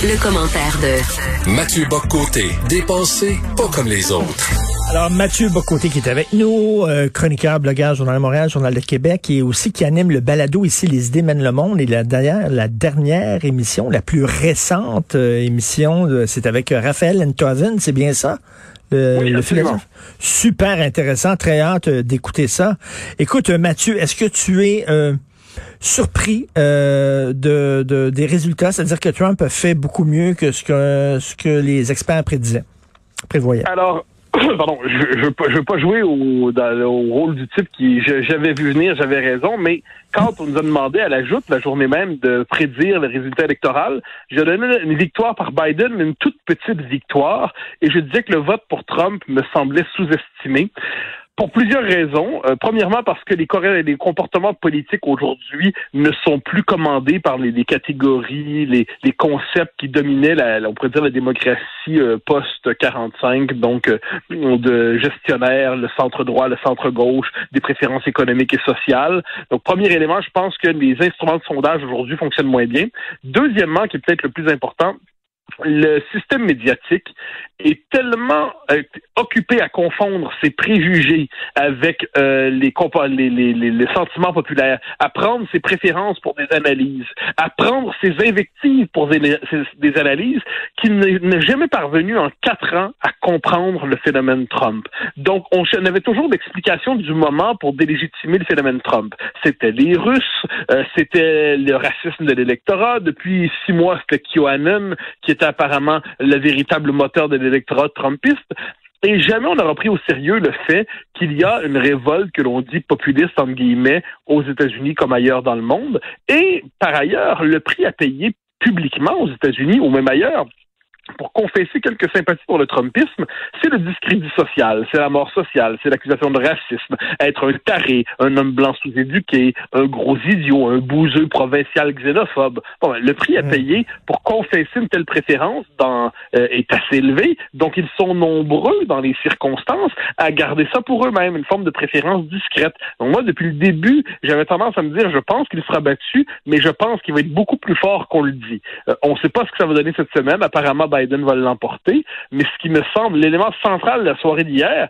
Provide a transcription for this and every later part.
Le, commentaire de Mathieu Boccoté, dépensé pas comme les autres. Alors, Mathieu Bocoté qui est avec nous, euh, chroniqueur, blogueur, Journal de Montréal, Journal de Québec, et aussi qui anime le balado ici, Les idées mènent le monde. Et la, d'ailleurs, la dernière émission, la plus récente euh, émission, c'est avec euh, Raphaël Enthoven, c'est bien ça? Le, oui, le philosophe? Super intéressant, très hâte d'écouter ça. Écoute, Mathieu, est-ce que tu es surpris de, des résultats, c'est-à-dire que Trump a fait beaucoup mieux que ce que, les experts prédisaient, prévoyaient? Alors, pardon, je ne veux pas jouer au rôle du type qui j'avais vu venir, j'avais raison, mais quand on nous a demandé à la joute, la journée même, de prédire le résultat électoral, j'ai donné une victoire par Biden, mais une toute petite victoire, et je disais que le vote pour Trump me semblait sous-estimé. Pour plusieurs raisons. Euh, premièrement, parce que les, les comportements politiques aujourd'hui ne sont plus commandés par les, catégories, les, les, concepts qui dominaient, la, on pourrait dire, la démocratie euh, post-45, donc euh, de gestionnaire, le centre-droit, le centre-gauche, des préférences économiques et sociales. Donc, premier élément, je pense que les instruments de sondage aujourd'hui fonctionnent moins bien. Deuxièmement, qui est peut-être le plus important, le système médiatique est tellement euh, occupé à confondre ses préjugés avec euh, les, les, les, les, sentiments populaires, à prendre ses préférences pour des analyses, à prendre ses invectives pour des, analyses, qu'il n'est jamais parvenu en quatre ans à comprendre le phénomène Trump. Donc, on, avait toujours d'explications du moment pour délégitimer le phénomène Trump. C'était les Russes, euh, c'était le racisme de l'électorat. Depuis six mois, c'était QAnon qui apparemment le véritable moteur de l'électorat trumpiste. Et jamais on n'aura pris au sérieux le fait qu'il y a une révolte que l'on dit populiste, entre guillemets, aux États-Unis comme ailleurs dans le monde. Et par ailleurs, le prix à payer publiquement aux États-Unis ou même ailleurs pour confesser quelques sympathies pour le Trumpisme, c'est le discrédit social, c'est la mort sociale, c'est l'accusation de racisme, être un taré, un homme blanc sous-éduqué, un gros idiot, un bouseux provincial xénophobe. Bon, le prix à payer pour confesser une telle préférence dans, euh, est assez élevé, donc ils sont nombreux dans les circonstances à garder ça pour eux-mêmes, une forme de préférence discrète. Donc moi, depuis le début, j'avais tendance à me dire, je pense qu'il sera battu, mais je pense qu'il va être beaucoup plus fort qu'on le dit. Euh, on ne sait pas ce que ça va donner cette semaine. Apparemment, Biden va l'emporter. Mais ce qui me semble l'élément central de la soirée d'hier,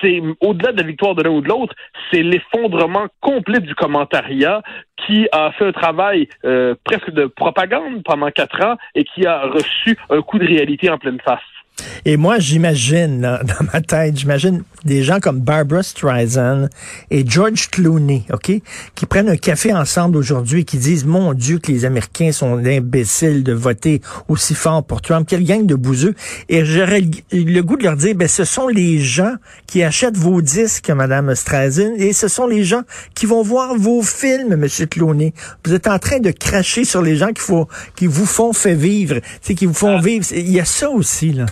c'est au-delà de la victoire de l'un ou de l'autre, c'est l'effondrement complet du commentariat qui a fait un travail euh, presque de propagande pendant quatre ans et qui a reçu un coup de réalité en pleine face. Et moi, j'imagine, dans ma tête, j'imagine des gens comme Barbara Streisand et George Clooney, OK, qui prennent un café ensemble aujourd'hui et qui disent, mon Dieu, que les Américains sont imbéciles de voter aussi fort pour Trump. Quelle gang de bouseux. Et j'aurais le goût de leur dire, ben, ce sont les gens qui achètent vos disques, Madame Streisand, et ce sont les gens qui vont voir vos films, Monsieur Clooney. Vous êtes en train de cracher sur les gens qui, faut, qui vous font fait vivre, qui vous font ah. vivre. Il y a ça aussi, là.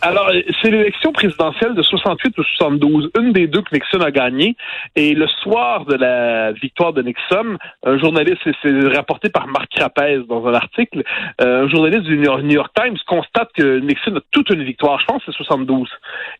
Alors, c'est l'élection présidentielle de 68 ou 72, une des deux que Nixon a gagné. Et le soir de la victoire de Nixon, un journaliste, c'est rapporté par Marc Crapez dans un article, euh, un journaliste du New York Times constate que Nixon a toute une victoire. Je pense c'est 72.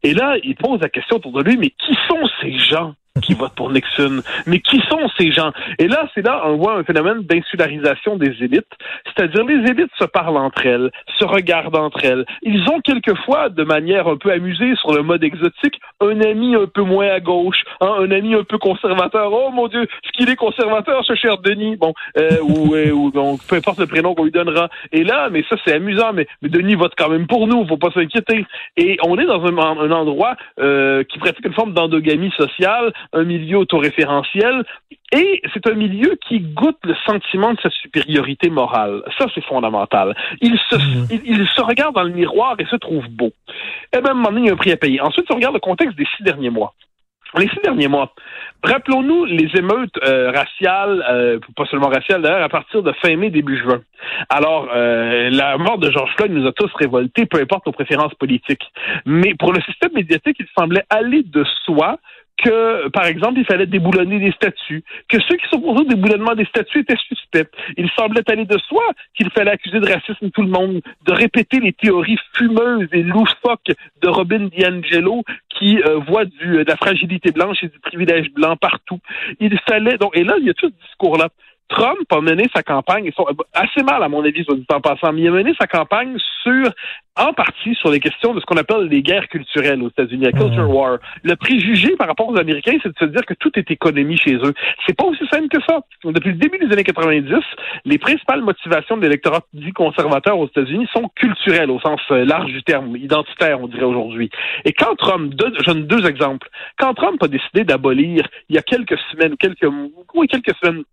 Et là, il pose la question autour de lui, mais qui sont ces gens? Qui votent pour Nixon. Mais qui sont ces gens? Et là, c'est là on voit un phénomène d'insularisation des élites. C'est-à-dire les élites se parlent entre elles, se regardent entre elles. Ils ont quelquefois, de manière un peu amusée, sur le mode exotique, un ami un peu moins à gauche, hein, un ami un peu conservateur. Oh mon Dieu, ce qu'il est conservateur, ce cher Denis. Bon, euh, ou, euh, ou donc, peu importe le prénom qu'on lui donnera. Et là, mais ça c'est amusant, mais, Denis vote quand même pour nous, faut pas s'inquiéter. Et on est dans un, un endroit euh, qui pratique une forme d'endogamie sociale un milieu autoréférentiel et c'est un milieu qui goûte le sentiment de sa supériorité morale. Ça, c'est fondamental. Il se, mhm. il, se regarde dans le miroir et se trouve beau. Et même, un moment donné, il y a un prix à payer. Ensuite, on regarde le contexte des six derniers mois. Les six derniers mois, rappelons-nous les émeutes euh, raciales, euh, pas seulement raciales d'ailleurs, à partir de fin mai, début juin. Alors, euh, la mort de George Floyd nous a tous révoltés, peu importe nos préférences politiques. Mais pour le système médiatique, il semblait aller de soi que, par exemple, il fallait déboulonner des statuts, que ceux qui s'opposaient au déboulonnement des statuts étaient suspects. Il semblait aller de soi qu'il fallait accuser de racisme tout le monde, de répéter les théories fumeuses et loufoques de Robin DiAngelo qui euh, voit du, de la fragilité blanche et du privilège blanc partout. Il fallait donc, et là, il y a tout ce discours-là. Trump a mené sa campagne, assez mal à mon avis, soit dit en passant, mais il a mené sa campagne sur en partie sur les questions de ce qu'on appelle les guerres culturelles aux États-Unis, la culture war. Le préjugé par rapport aux Américains, c'est de se dire que tout est économie chez eux. C'est pas aussi simple que ça. Depuis le début des années 90, les principales motivations de l'électorat dit conservateur aux États-Unis sont culturelles au sens euh, large du terme, identitaire, on dirait aujourd'hui. Et quand Trump, deux, je donne deux exemples. Quand Trump a décidé d'abolir, il y a quelques semaines, quelques, oui, quelques semaines,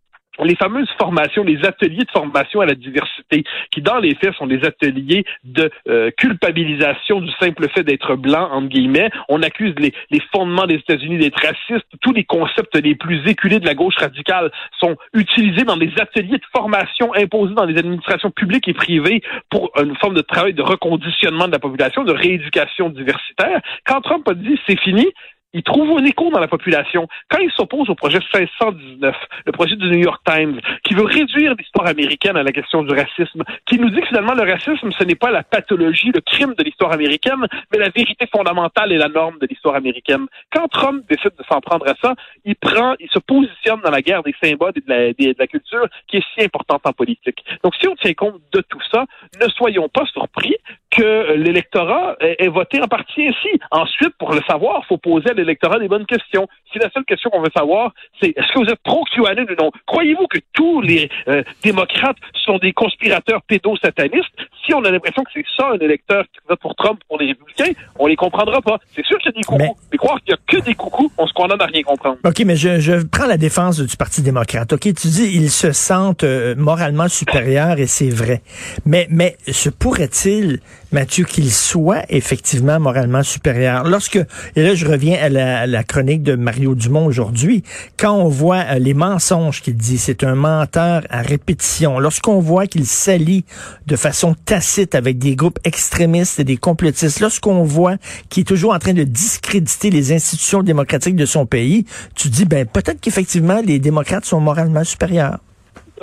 les fameuses formations, les ateliers de formation à la diversité, qui dans les faits sont des ateliers de euh, culpabilisation du simple fait d'être blanc, entre guillemets. On accuse les, les fondements des États-Unis d'être racistes. Tous les concepts les plus éculés de la gauche radicale sont utilisés dans des ateliers de formation imposés dans les administrations publiques et privées pour une forme de travail de reconditionnement de la population, de rééducation diversitaire. Quand Trump a dit c'est fini, il trouve un écho dans la population. Quand il s'oppose au projet 1619, le projet du New York Times, qui veut réduire l'histoire américaine à la question du racisme, qui nous dit que finalement le racisme, ce n'est pas la pathologie, le crime de l'histoire américaine, mais la vérité fondamentale et la norme de l'histoire américaine. Quand Trump décide de s'en prendre à ça, il prend, il se positionne dans la guerre des symboles et de la culture qui est si importante en politique. Donc si on tient compte de tout ça, ne soyons pas surpris que l'électorat ait voté en partie ainsi. Ensuite, pour le savoir, il faut poser à l'électorat des bonnes questions. Si la seule question qu'on veut savoir, c'est est-ce que vous êtes pro-QAnon ou non? Croyez-vous que tous les euh, démocrates sont des conspirateurs pédosatanistes? Si on a l'impression que c'est ça un électeur qui vote pour Trump pour les républicains, on les comprendra pas. C'est sûr qu'il y a des coucous. Mais, croire qu'il y a que des coucous, on se condamne à rien comprendre. OK, mais je, je prends la défense du Parti démocrate. OK, tu dis ils se sentent euh, moralement supérieurs et c'est vrai. Mais, mais se pourrait-il Mathieu, qu'il soit effectivement moralement supérieur. Lorsque, et là je reviens à la, chronique de Mario Dumont aujourd'hui, quand on voit euh, les mensonges qu'il dit, c'est un menteur à répétition. Lorsqu'on voit qu'il s'allie de façon tacite avec des groupes extrémistes et des complotistes, lorsqu'on voit qu'il est toujours en train de discréditer les institutions démocratiques de son pays, tu dis, ben peut-être qu'effectivement les démocrates sont moralement supérieurs.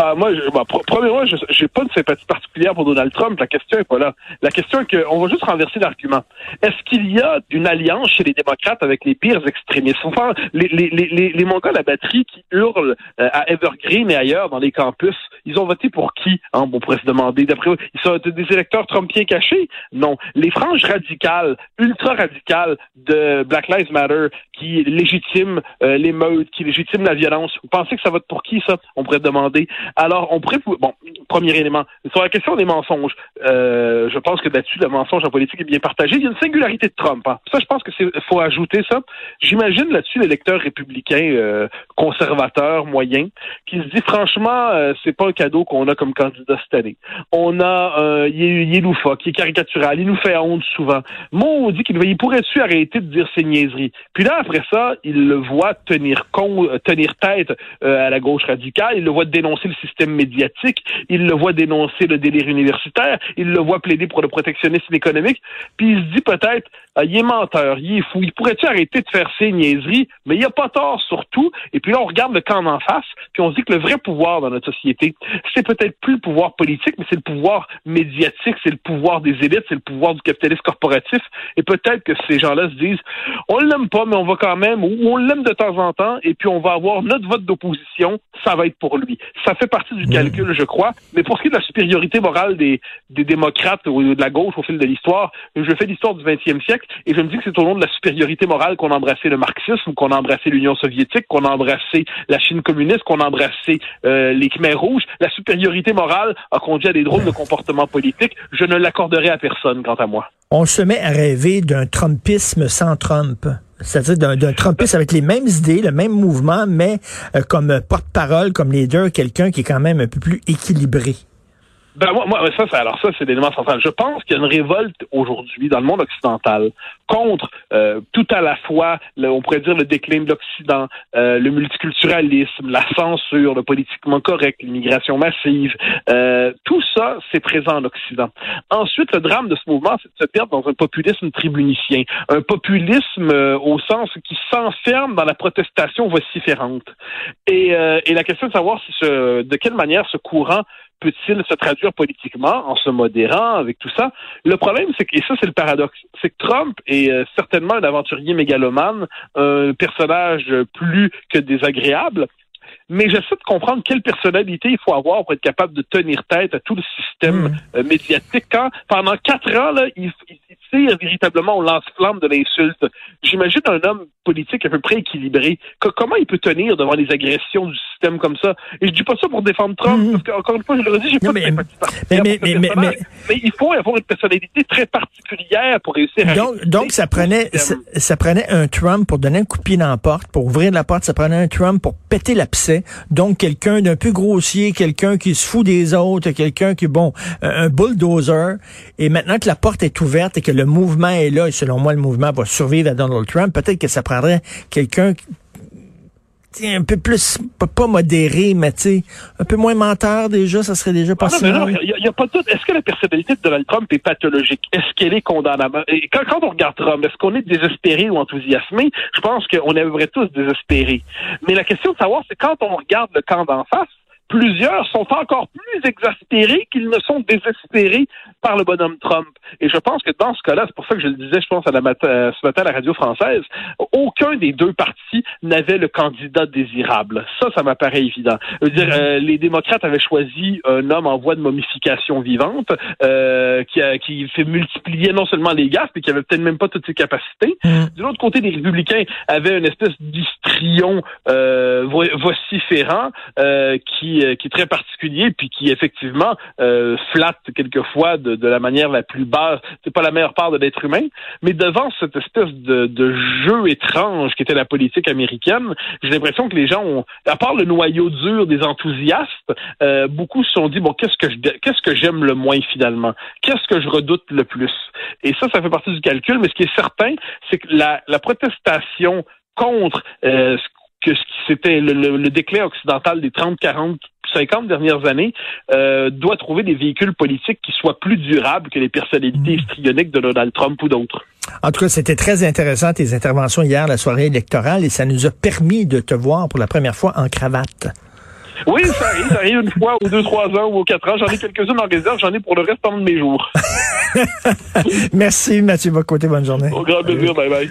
Ah, moi, je, bah, premièrement, je n'ai pas de sympathie particulière pour Donald Trump. La question est pas là. La question est qu'on va juste renverser l'argument. Est-ce qu'il y a une alliance chez les démocrates avec les pires extrémistes? Enfin, les, les, les, les Mongols à batterie qui hurlent euh, à Evergreen et ailleurs dans les campus, ils ont voté pour qui? Hein, on pourrait se demander? D'après eux, ils sont des électeurs trumpiens cachés? Non. Les franges radicales, ultra-radicales de Black Lives Matter qui légitiment euh, l'émeute, qui légitiment la violence, vous pensez que ça vote pour qui, ça? On pourrait demander. Alors, on pourrait... Bon, premier élément. Sur la question des mensonges, euh, je pense que là-dessus, le mensonge en politique est bien partagé. Il y a une singularité de Trump. Hein. Ça, je pense que c'est faut ajouter ça. J'imagine là-dessus l'électeur républicain euh, conservateur moyen qui se dit franchement, euh, c'est pas un cadeau qu'on a comme candidat cette année. On a, euh, il, est, est loufoque, il est caricatural, il nous fait honte souvent. Moi, on dit qu'il il pourrait-tu arrêter de dire ses niaiseries? Puis là, après ça, il le voit tenir con, tenir tête à la gauche radicale, il le voit dénoncer le système médiatique, le voit dénoncer le délire universitaire, il le voit plaider pour le protectionnisme économique, puis il se dit peut-être, ah, il est menteur, il est fou, il pourrait-tu arrêter de faire ses niaiseries, mais il a pas tort surtout, et puis là on regarde le camp en face, puis on se dit que le vrai pouvoir dans notre société, c'est peut-être plus le pouvoir politique, mais c'est le pouvoir médiatique, c'est le pouvoir des élites, c'est le pouvoir du capitalisme corporatif, et peut-être que ces gens-là se disent, on l'aime pas, mais on va quand même, ou on l'aime de temps en temps, et puis on va avoir notre vote d'opposition, ça va être pour lui. Ça fait partie du calcul, je crois. Mais pour ce qui est de la supériorité morale des, démocrates ou de la gauche au fil de l'histoire, je fais l'histoire du 20e siècle et je me dis que c'est au nom de la supériorité morale qu'on a embrassé le marxisme, qu'on a embrassé l'Union soviétique, qu'on a embrassé la Chine communiste, qu'on a embrassé euh, les Khmers rouges. La supériorité morale a conduit à des drôles de comportements politiques. Je ne l'accorderai à personne, quant à moi. On se met à rêver d'un Trumpisme sans Trump c'est-à-dire d'un Trumpiste avec les mêmes idées, le même mouvement, mais euh, comme porte-parole, comme leader, quelqu'un qui est quand même un peu plus équilibré. Ben moi, moi alors ça, c'est l'élément central. Je pense qu'il y a une révolte aujourd'hui dans le monde occidental contre euh, tout à la fois, on pourrait dire le déclin de l'Occident, euh, le multiculturalisme, la censure, le politiquement correct, l'immigration massive. Euh, tout ça, c'est présent en Occident. Ensuite, le drame de ce mouvement, c'est de se perdre dans un populisme tribunicien, un populisme au sens qui s'enferme dans la protestation vociférante. Et, et la question de savoir si de quelle manière ce courant peut-il se traduire politiquement en se modérant avec tout ça? Le problème, c'est que, et ça c'est le paradoxe, c'est que Trump est euh, certainement un aventurier mégalomane, un personnage plus que désagréable, mais j'essaie de comprendre quelle personnalité il faut avoir pour être capable de tenir tête à tout le système Mm. euh, médiatique. Quand pendant quatre ans, là, il, il, tire véritablement au lance-flamme de l'insulte. J'imagine un homme politique à peu près équilibré. Que- comment il peut tenir devant les agressions du système comme ça? Et je dis pas ça pour défendre Trump, Mm. parce qu'encore une fois, je le redis, j'ai pas mais- de mais- mais- mais- mais- il faut avoir une personnalité très particulière pour réussir à Donc, donc ça prenait ça, ça prenait un Trump pour donner un coup de pied dans la porte, pour ouvrir la porte, ça prenait un Trump pour péter l'abcès. Donc quelqu'un d'un peu grossier, quelqu'un qui se fout des autres, quelqu'un qui bon, un un bulldozer. Et maintenant que la porte est ouverte et que le mouvement est là, et selon moi le mouvement va survivre à Donald Trump, peut-être que ça prendrait quelqu'un un peu plus pas, modéré, mais tu un peu moins menteur déjà, ça serait déjà pas Ah non, mais non, il y a- a, pas de doute. Est-ce que la personnalité de Donald Trump est pathologique? Est-ce qu'elle est condamnable? Et quand, quand on regarde Trump, est-ce qu'on est désespéré ou enthousiasmé? Je pense qu'on aimerait tous désespérer. Mais la question de savoir, c'est quand on regarde le camp d'en face, plusieurs sont encore plus exaspérés qu'ils ne sont désespérés par le bonhomme Trump. Et je pense que dans ce cas-là, c'est pour ça que je le disais, je pense, à la mat- euh, ce matin à la radio française, aucun des deux partis n'avait le candidat désirable. Ça, ça m'apparaît évident. Je veux dire, euh, les démocrates avaient choisi un homme en voie de momification vivante, euh, qui, a- qui fait multiplier non seulement les gaffes, mais qui avait peut-être même pas toutes ses capacités. Mm. De l'autre côté, les républicains avaient une espèce d'histrion euh, vo- vociférant euh, qui, euh, qui est très particulier, puis qui effectivement euh, flatte quelquefois de, la manière la plus basse. C'est pas la meilleure part de l'être humain, mais devant cette espèce de, jeu étrange qui était la politique américaine, j'ai l'impression que les gens ont, à part le noyau dur des enthousiastes, euh, beaucoup se sont dit bon qu'est-ce que je qu'est-ce que j'aime le moins finalement, qu'est-ce que je redoute le plus? Et ça, ça fait partie du calcul. Mais ce qui est certain, c'est que la, protestation contre euh, que ce qui c'était le, le- le déclin occidental des 30, 40, 50 dernières années euh, doit trouver des véhicules politiques qui soient plus durables que les personnalités histrioniques de Donald Trump ou d'autres. En tout cas, c'était très intéressant tes interventions hier, la soirée électorale, et ça nous a permis de te voir pour la première fois en cravate. Oui, ça arrive, ça arrive une fois ou deux, trois ans ou aux quatre ans. J'en ai quelques-unes en réserve, j'en ai pour le restant de mes jours. Merci Mathieu Bocoté, bonne journée. Au grand plaisir, bye bye.